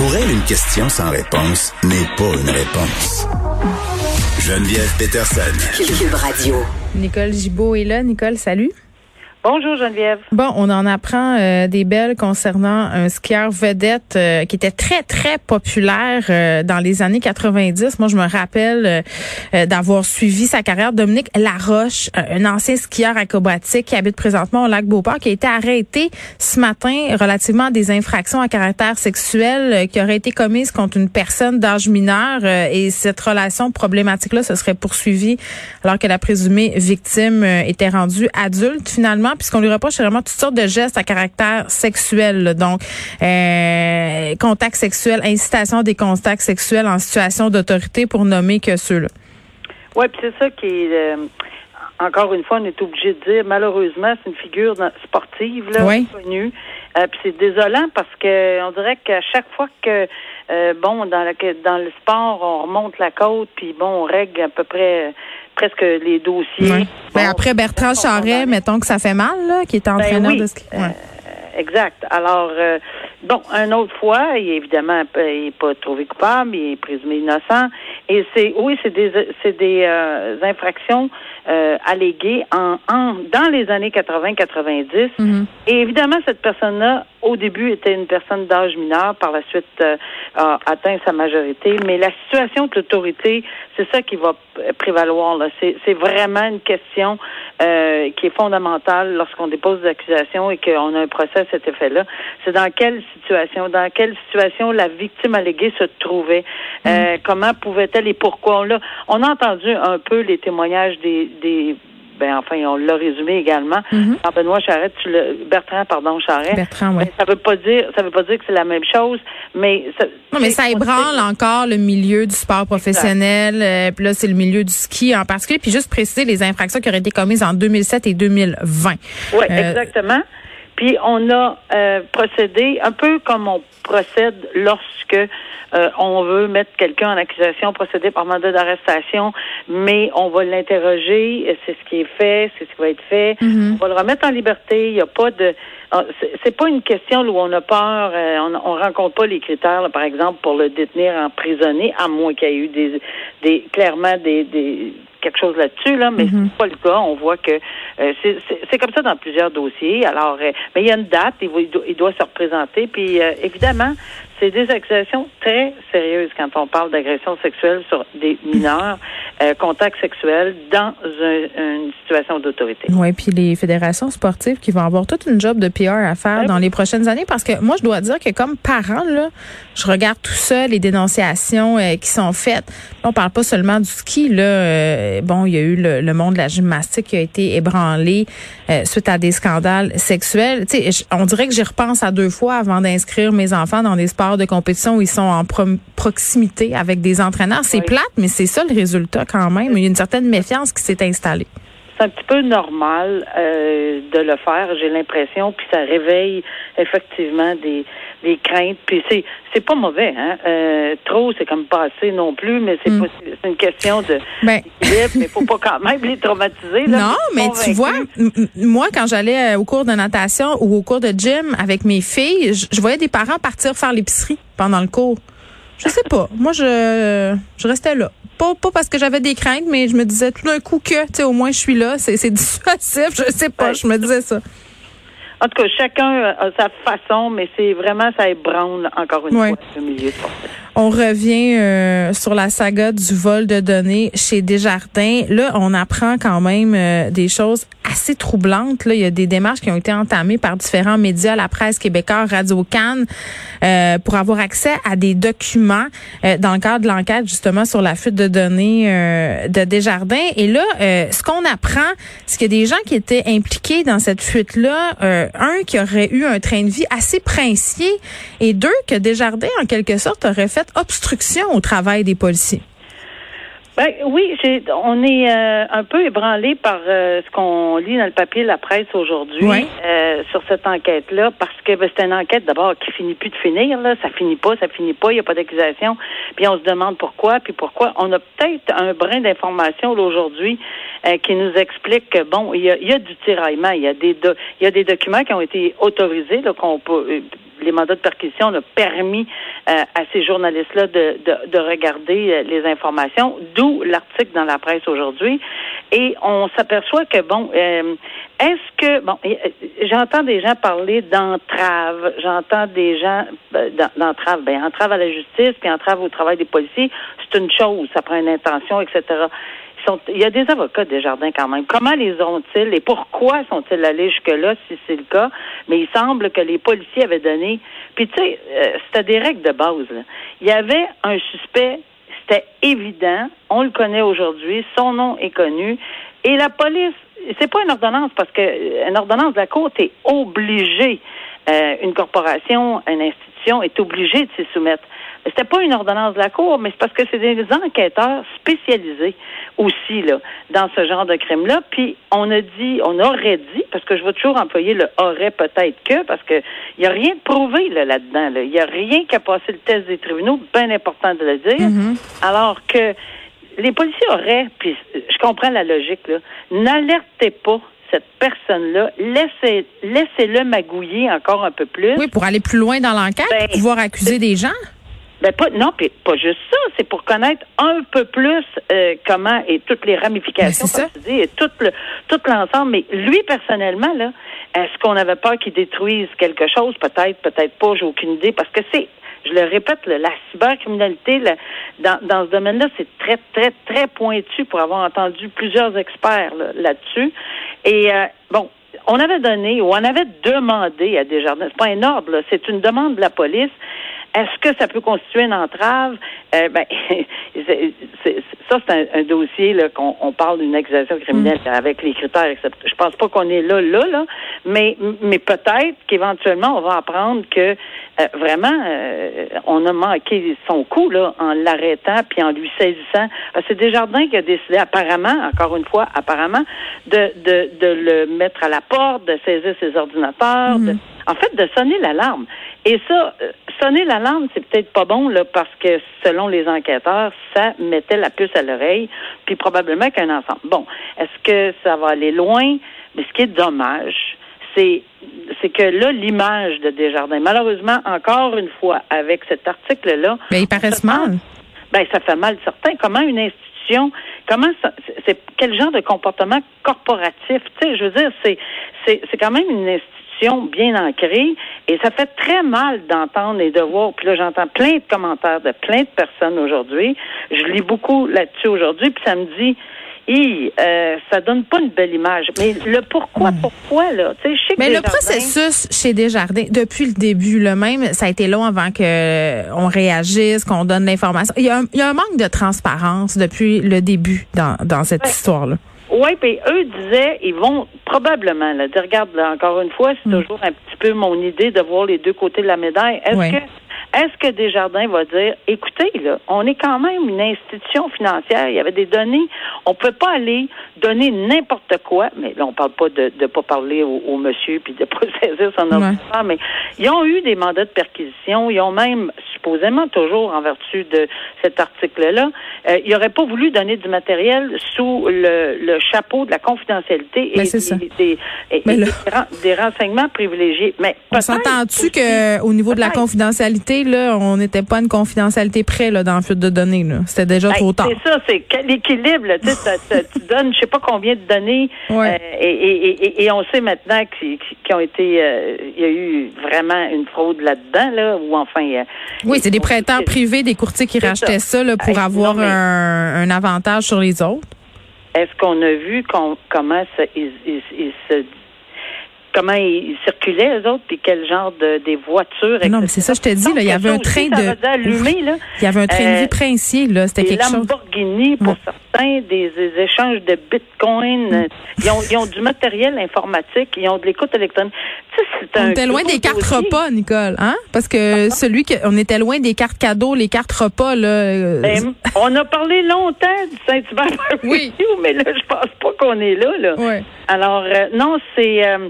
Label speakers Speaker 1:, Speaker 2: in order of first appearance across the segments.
Speaker 1: Pour elle, une question sans réponse n'est pas une réponse. Geneviève Peterson.
Speaker 2: Cube Radio.
Speaker 3: Nicole Gibault est là. Nicole, salut.
Speaker 4: Bonjour Geneviève.
Speaker 3: Bon, on en apprend euh, des belles concernant un skieur vedette euh, qui était très très populaire euh, dans les années 90. Moi, je me rappelle d'avoir suivi sa carrière. Dominique Laroche, un ancien skieur acrobatique qui habite présentement au lac Beauport, qui a été arrêté ce matin relativement à des infractions à caractère sexuel qui auraient été commises contre une personne d'âge mineur et cette relation problématique-là se serait poursuivie alors que la présumée victime était rendue adulte finalement puisqu'on lui reproche vraiment toutes sortes de gestes à caractère sexuel. Donc, euh, contact sexuel, incitation des contacts sexuels en situation d'autorité pour nommer que ceux-là.
Speaker 4: Oui, puis c'est ça qui est... Euh, encore une fois, on est obligé de dire, malheureusement, c'est une figure sportive là, connue. Euh, puis c'est désolant parce que on dirait qu'à chaque fois que euh, bon dans la, dans le sport on remonte la côte puis bon on règle à peu près presque les dossiers.
Speaker 3: Ben, après Bertrand Charret, mettons que ça fait mal, là, qui est ben entraîneur de ski.
Speaker 4: Euh, exact. Alors, euh, bon, une autre fois, il est évidemment il n'est pas trouvé coupable, il est présumé innocent. Et c'est, oui, c'est des, c'est des euh, infractions alléguées en, en, dans les années 80-90. Mm-hmm. Et évidemment, cette personne-là, au début, était une personne d'âge mineur, par la suite a atteint sa majorité. Mais la situation de l'autorité, c'est ça qui va prévaloir. Là. C'est, c'est vraiment une question qui est fondamentale lorsqu'on dépose des accusations et qu'on a un procès à cet effet-là. C'est dans quelle situation, dans quelle situation la victime alléguée se trouvait, euh, mm. comment pouvait-elle et pourquoi? On, a, on a entendu un peu les témoignages des, des ben enfin on l'a résumé également. Mm Benoît Charette, tu le, Bertrand pardon Charette.
Speaker 3: Bertrand, oui.
Speaker 4: Ça veut pas dire ça veut pas dire que c'est la même chose, mais
Speaker 3: ça, non mais ça ébranle encore le milieu du sport professionnel. Euh, puis là c'est le milieu du ski en particulier. Puis juste préciser les infractions qui auraient été commises en 2007 et 2020.
Speaker 4: Oui, euh, exactement. Puis on a euh, procédé un peu comme on procède lorsque euh, on veut mettre quelqu'un en accusation, procéder par mandat d'arrestation, mais on va l'interroger, c'est ce qui est fait, c'est ce qui va être fait. Mm-hmm. On va le remettre en liberté. Il n'y a pas de ah, c'est pas une question où on a peur, euh, on, on rencontre pas les critères, par exemple, pour le détenir emprisonné, à moins qu'il y ait eu des, des clairement des, des quelque chose là-dessus, là, mais mm-hmm. c'est pas le cas. On voit que euh, c'est comme ça dans plusieurs dossiers. Alors, euh, mais il y a une date, il, doit, il doit se représenter. Puis évidemment, c'est des accusations très sérieuses quand on parle d'agression sexuelle sur des mineurs, euh, contact sexuel dans une situation d'autorité.
Speaker 3: Oui, puis les fédérations sportives qui vont avoir toute une job de PR à faire dans les prochaines années parce que moi, je dois dire que comme parent, là, je regarde tout ça, les dénonciations euh, qui sont faites. On parle pas seulement du ski, là. Euh, bon, il y a eu le, monde de la gymnastique qui a été ébranlé suite à des scandales sexuels. Tu sais, on dirait que j'y repense à deux fois avant d'inscrire mes enfants dans des sports de compétition où ils sont en proximité avec des entraîneurs. C'est plate, mais c'est ça le résultat quand même. Il y a une certaine méfiance qui s'est installée.
Speaker 4: C'est un petit peu normal euh, de le faire, j'ai l'impression, puis ça réveille effectivement des, des craintes. Puis c'est c'est pas mauvais, hein. Euh, trop, c'est comme pas assez non plus, mais c'est mm. c'est une question de ben. mais faut pas quand même les traumatiser. Là,
Speaker 3: non, mais tu vois, moi quand j'allais euh, au cours de natation ou au cours de gym avec mes filles, je voyais des parents partir faire l'épicerie pendant le cours. Je sais pas. Moi, je, je restais là. Pas, pas parce que j'avais des craintes, mais je me disais tout d'un coup que, tu sais, au moins je suis là. C'est, c'est dissuasif. Je sais pas. Je me disais ça.
Speaker 4: En tout cas, chacun a sa façon, mais c'est vraiment, ça ébranle encore une fois ce milieu sportif.
Speaker 3: On revient euh, sur la saga du vol de données chez Desjardins. Là, on apprend quand même euh, des choses assez troublantes. Là, il y a des démarches qui ont été entamées par différents médias, la presse québécoise, Radio Cannes, euh, pour avoir accès à des documents dans le cadre de l'enquête justement sur la fuite de données de Desjardins. Et là, ce qu'on apprend, c'est qu'il y a des gens qui étaient impliqués dans cette fuite-là. Un qui aurait eu un train de vie assez princier et deux que Desjardins, en quelque sorte, aurait fait obstruction au travail des policiers.
Speaker 4: Ben, oui, on est euh, un peu ébranlé par euh, ce qu'on lit dans le papier de la presse aujourd'hui euh, sur cette enquête-là, parce que ben, c'est une enquête d'abord qui finit plus de finir, là, ça finit pas, ça finit pas, il n'y a pas d'accusation, puis on se demande pourquoi, puis pourquoi. On a peut-être un brin d'information aujourd'hui euh, qui nous explique que bon, il y a, il y a du tiraillement, il y a des il y a des documents qui ont été autorisés, qu'on peut euh, les mandats de perquisition ont permis euh, à ces journalistes-là de, de, de, regarder les informations, d'où l'article dans la presse aujourd'hui. Et on s'aperçoit que, bon, est-ce que, bon, j'entends des gens parler d'entrave, j'entends des gens, d'entrave, ben, entrave à la justice, puis entrave au travail des policiers, c'est une chose, ça prend une intention, etc il y a des avocats des jardins quand même. Comment les ont-ils et pourquoi sont-ils allés jusque-là si c'est le cas? Mais il semble que les policiers avaient donné. Puis tu sais, euh, c'était des règles de base. Il y avait un suspect, c'était évident. On le connaît aujourd'hui. Son nom est connu. Et la police, c'est pas une ordonnance parce que euh, une ordonnance de la Cour est obligée. Euh, une corporation, une institution est obligée de s'y soumettre. C'était pas une ordonnance de la Cour, mais c'est parce que c'est des enquêteurs spécialisés aussi là dans ce genre de crime-là. Puis on a dit, on aurait dit, parce que je vais toujours employer le aurait peut-être que, parce que il y a rien de prouvé là là-dedans. Il y a rien qui a passé le test des tribunaux, bien important de le dire. Mm-hmm. Alors que les policiers auraient, puis je comprends la logique là, n'alertez pas cette personne-là, laissez, laissez-le magouiller encore un peu plus.
Speaker 3: Oui, pour aller plus loin dans l'enquête, ben, pouvoir accuser des gens?
Speaker 4: Ben pas non, puis pas juste ça, c'est pour connaître un peu plus euh, comment et toutes les ramifications, ben, comme et tout le tout l'ensemble. Mais lui personnellement là, est-ce qu'on avait peur qu'il détruise quelque chose? Peut-être, peut-être pas. J'ai aucune idée parce que c'est je le répète, la cybercriminalité dans, dans ce domaine-là, c'est très, très, très pointu pour avoir entendu plusieurs experts là-dessus. Et euh, bon, on avait donné ou on avait demandé à Desjardins, c'est pas un ordre, c'est une demande de la police est-ce que ça peut constituer une entrave? Euh, ben, ça, c'est un, dossier là, qu'on on parle d'une accusation criminelle mm. avec les critères, etc. Je pense pas qu'on est là, là, là, mais, mais peut-être qu'éventuellement, on va apprendre que euh, vraiment, euh, on a manqué son coup là, en l'arrêtant puis en lui saisissant. C'est Desjardins qui a décidé, apparemment, encore une fois, apparemment, de, de, de le mettre à la porte, de saisir ses ordinateurs, mm. en fait, de sonner l'alarme. Et ça, sonner l'alarme, c'est peut-être pas bon là, parce que selon les enquêteurs, ça mettait la puce à l'oreille, puis probablement qu'un enfant. Bon, est-ce que ça va aller loin? Mais ce qui est dommage, c'est c'est que là, l'image de Desjardins, malheureusement, encore une fois, avec cet article-là.
Speaker 3: Mais il paraît mal.
Speaker 4: Ben, ça fait mal certain. Comment une institution, comment ça, c'est quel genre de comportement corporatif? Tu sais, je veux dire, c'est, c'est, c'est quand même une institution bien ancrée et ça fait très mal d'entendre et de voir. Puis là, j'entends plein de commentaires de plein de personnes aujourd'hui. Je lis beaucoup là-dessus aujourd'hui, puis ça me dit et euh, ça donne pas une belle image. Mais le pourquoi, pourquoi, là? Tu sais,
Speaker 3: Mais le processus chez Desjardins, depuis le début, le même, ça a été long avant que euh, on réagisse, qu'on donne l'information. Il y, a un, il y a un manque de transparence depuis le début dans, dans cette histoire-là.
Speaker 4: Oui, puis eux disaient, ils vont probablement, là, regarde, encore une fois, c'est hmm. toujours un petit peu mon idée de voir les deux côtés de la médaille. Est-ce que est-ce que Desjardins va dire, écoutez, là, on est quand même une institution financière, il y avait des données, on peut pas aller donner n'importe quoi, mais là, on parle pas de ne pas parler au, monsieur puis de pas saisir son ordinateur, mais ils ont eu des mandats de perquisition, ils ont même, supposément toujours en vertu de cet article-là, euh, ils n'auraient pas voulu donner du matériel sous le, le chapeau de la confidentialité et, des, des, renseignements privilégiés. Mais
Speaker 3: on s'entend-tu qu'au niveau de la confidentialité, on n'était pas une confidentialité près là, dans le flux de données. C'était déjà ben, trop tard.
Speaker 4: C'est ça, c'est l'équilibre. Tu donnes je sais pas combien de données euh, et, on sait maintenant qu'ils ont été euh, il y a eu vraiment une fraude là-dedans, là, ou enfin
Speaker 3: Oui, c'est des prêteurs privés, des courtiers qui rachetaient ça, pour avoir un, avantage sur les autres.
Speaker 4: Est-ce qu'on a vu comment ça, ils, se comment ils circulaient, eux autres, puis quel genre de des voitures.
Speaker 3: Non, mais c'est ça, je te dis, là, il y avait un train de.
Speaker 4: Allumé, là.
Speaker 3: Il y avait un train de vie princier, là. C'était quelque chose.
Speaker 4: Lamborghini, pour certains, des, échanges de bitcoin. Ils, ont, ils ont du matériel informatique, ils ont de l'écoute électronique. Tu
Speaker 3: sais, on était loin des cartes repas, Nicole, hein? Parce que celui que, on était loin des cartes cadeaux, les cartes repas, là. Euh,
Speaker 4: ben, on a parlé longtemps du Saint-Hubert oui. mais là, je pense pas qu'on est là, là.
Speaker 3: Oui.
Speaker 4: Alors, euh, non, c'est, euh,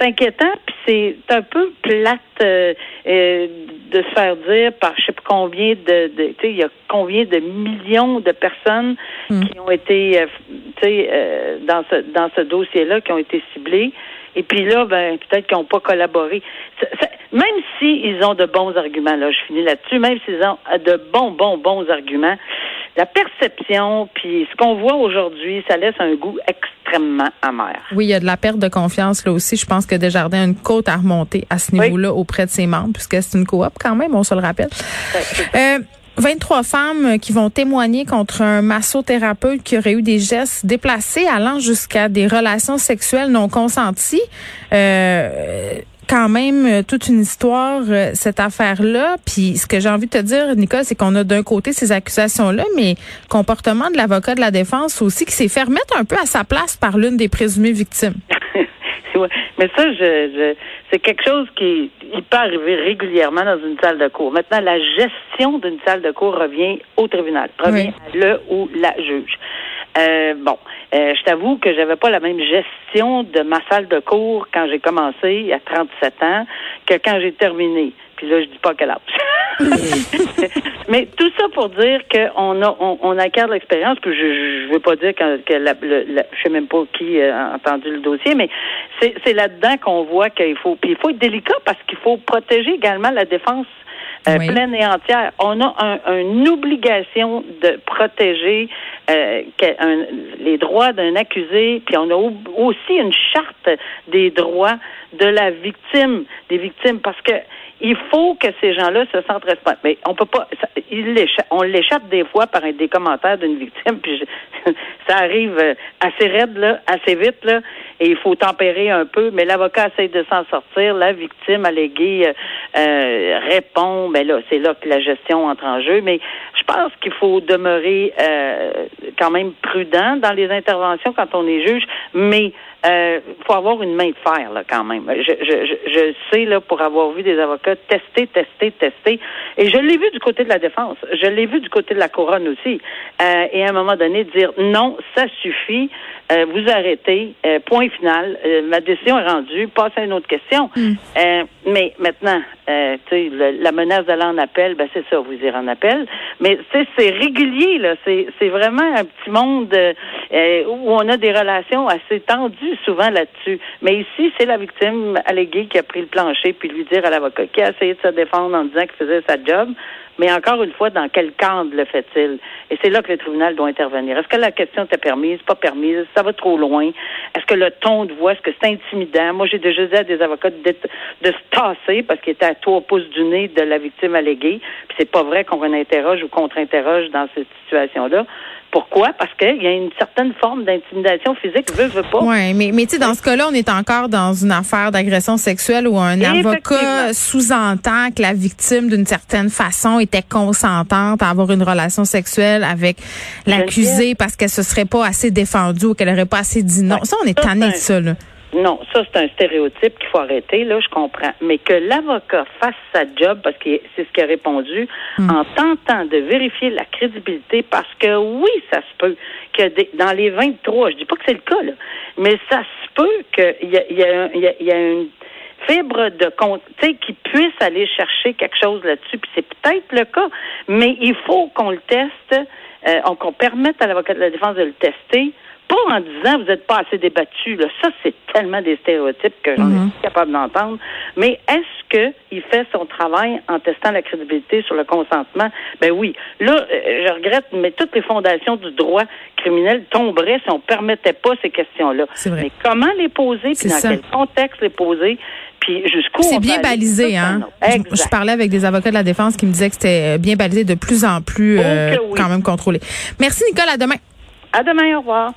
Speaker 4: c'est inquiétant, puis c'est un peu plate euh, euh, de se faire dire par je sais pas combien de, de tu sais, il y a combien de millions de personnes
Speaker 3: Hmm.
Speaker 4: qui ont été, euh, tu sais, dans ce dans ce dossier-là, qui ont été ciblées. Et puis là, ben peut-être qu'ils n'ont pas collaboré. Ça- ça- même s'ils ont de bons arguments, là, je finis là-dessus, même s'ils ont de bons, bons, bons arguments, la perception, puis ce qu'on voit aujourd'hui, ça laisse un goût extrêmement amer.
Speaker 3: Oui, il y a de la perte de confiance là aussi. Je pense que Desjardins a une côte à remonter à ce
Speaker 4: Oui.
Speaker 3: niveau-là auprès de ses membres, puisque c'est une coop quand même, on se le rappelle. Euh, 23 femmes qui vont témoigner contre un massothérapeute qui aurait eu des gestes déplacés allant jusqu'à des relations sexuelles non consenties. Euh, quand même euh, toute une histoire euh, cette affaire-là. Puis ce que j'ai envie de te dire, Nicole, c'est qu'on a d'un côté ces accusations-là, mais comportement de l'avocat de la défense aussi qui s'est fait remettre un peu à sa place par l'une des présumées victimes.
Speaker 4: Mais ça, je, je c'est quelque chose qui il peut arriver régulièrement dans une salle de cour. Maintenant, la gestion d'une salle de cour revient au tribunal, revient à le ou la juge. Euh, bon, euh, je t'avoue que j'avais pas la même gestion de ma salle de cours quand j'ai commencé à 37 ans que quand j'ai terminé. Puis là, je dis pas quel âge. Mais tout ça pour dire qu'on a on, on acquiert l'expérience. Puis je, je veux pas dire que, que la, le, la- je sais même pas qui a entendu le dossier, mais c'est c'est là-dedans qu'on voit qu'il faut. Puis il faut être délicat parce qu'il faut protéger également la défense euh,
Speaker 3: Oui.
Speaker 4: pleine et entière. On a un- une obligation de protéger euh, un- les droits d'un accusé, puis on a au- aussi une charte des droits de la victime, des victimes, parce que il faut que ces gens-là se sentent responsables. Mais on peut pas, ça, il l'écha- on l'échappe des fois par des commentaires d'une victime, puis je- ça arrive euh, assez raide là, assez vite là, et il faut tempérer un peu. Mais l'avocat essaie de s'en sortir, la victime alléguée euh, euh, répond, mais là c'est là que la gestion entre en jeu. Mais je pense qu'il faut demeurer euh, quand même prudent dans les interventions quand on est juge, mais euh, faut avoir une main de fer là quand même. Je, je, je, je sais là pour avoir vu des avocats tester, tester, tester, et je l'ai vu du côté de la défense, je l'ai vu du côté de la couronne aussi. Euh, et à un moment donné dire non, ça suffit, euh, vous arrêtez, euh, point final, euh, ma décision est rendue, passe à une autre question. Euh, mais maintenant, euh, le- la menace d'aller en appel, ben c'est ça, vous irez en appel. Mais c'est régulier là, c'est vraiment un petit monde euh, euh, où on a des relations assez tendues souvent là-dessus. Mais ici, c'est la victime alléguée qui a pris le plancher puis lui dire à l'avocat qui a essayé de se défendre en disant qu'il faisait sa job. Mais encore une fois, dans quel cadre le fait-il? Et c'est là que le tribunal doit intervenir. Est-ce que la question était permise, pas permise? Ça va trop loin? Est-ce que le ton de voix, est-ce que c'est intimidant? Moi, j'ai déjà dit à des avocats de, de se tasser parce qu'ils étaient trois pouces du nez de la victime alléguée. Puis c'est pas vrai qu'on interroge ou contre-interroge dans cette situation-là. Pourquoi? Parce qu'il y a une certaine forme d'intimidation physique, veut, veut pas.
Speaker 3: Oui, mais, mais tu sais, dans ce cas-là, on est encore dans une affaire d'agression sexuelle où un avocat sous-entend que la victime, d'une certaine façon, était consentante à avoir une relation sexuelle avec l'accusé parce qu'elle se serait pas assez défendue ou qu'elle aurait pas assez dit non.
Speaker 4: Ouais.
Speaker 3: Ça, on est tanné de ça, là.
Speaker 4: Non, ça c'est un stéréotype qu'il faut arrêter, là, je comprends. Mais que l'avocat fasse sa job, parce que c'est ce qu'il a répondu, en tentant de vérifier la crédibilité, parce que oui, ça se peut que des- dans les 23, je dis pas que c'est le cas, là, mais ça se peut qu'il y a, il y, a, y, a, il y a une fibre de sais, qui puisse aller chercher quelque chose là-dessus, puis c'est peut-être le cas, mais il faut qu'on le teste, euh, on- qu'on permette à l'avocat de la défense de le tester, pas en disant vous n'êtes pas assez débattu. Là. Ça, c'est tellement des stéréotypes que j'en
Speaker 3: Mhm.
Speaker 4: ai pas capable d'entendre. Mais est-ce que il fait son travail en testant la crédibilité sur le consentement? Ben oui. Là, euh, je regrette, mais toutes les fondations du droit criminel tomberaient si on permettait pas ces questions-là.
Speaker 3: C'est vrai.
Speaker 4: Mais comment les poser, puis dans
Speaker 3: ça.
Speaker 4: quel contexte les poser, puis jusqu'où
Speaker 3: C'est bien balisé, hein. Je, parlais avec des avocats de la défense qui me disaient que c'était euh, bien balisé de plus en plus
Speaker 4: Oh
Speaker 3: euh,
Speaker 4: oui.
Speaker 3: quand même contrôlé. Merci, Nicole. À demain.
Speaker 4: À demain, au revoir.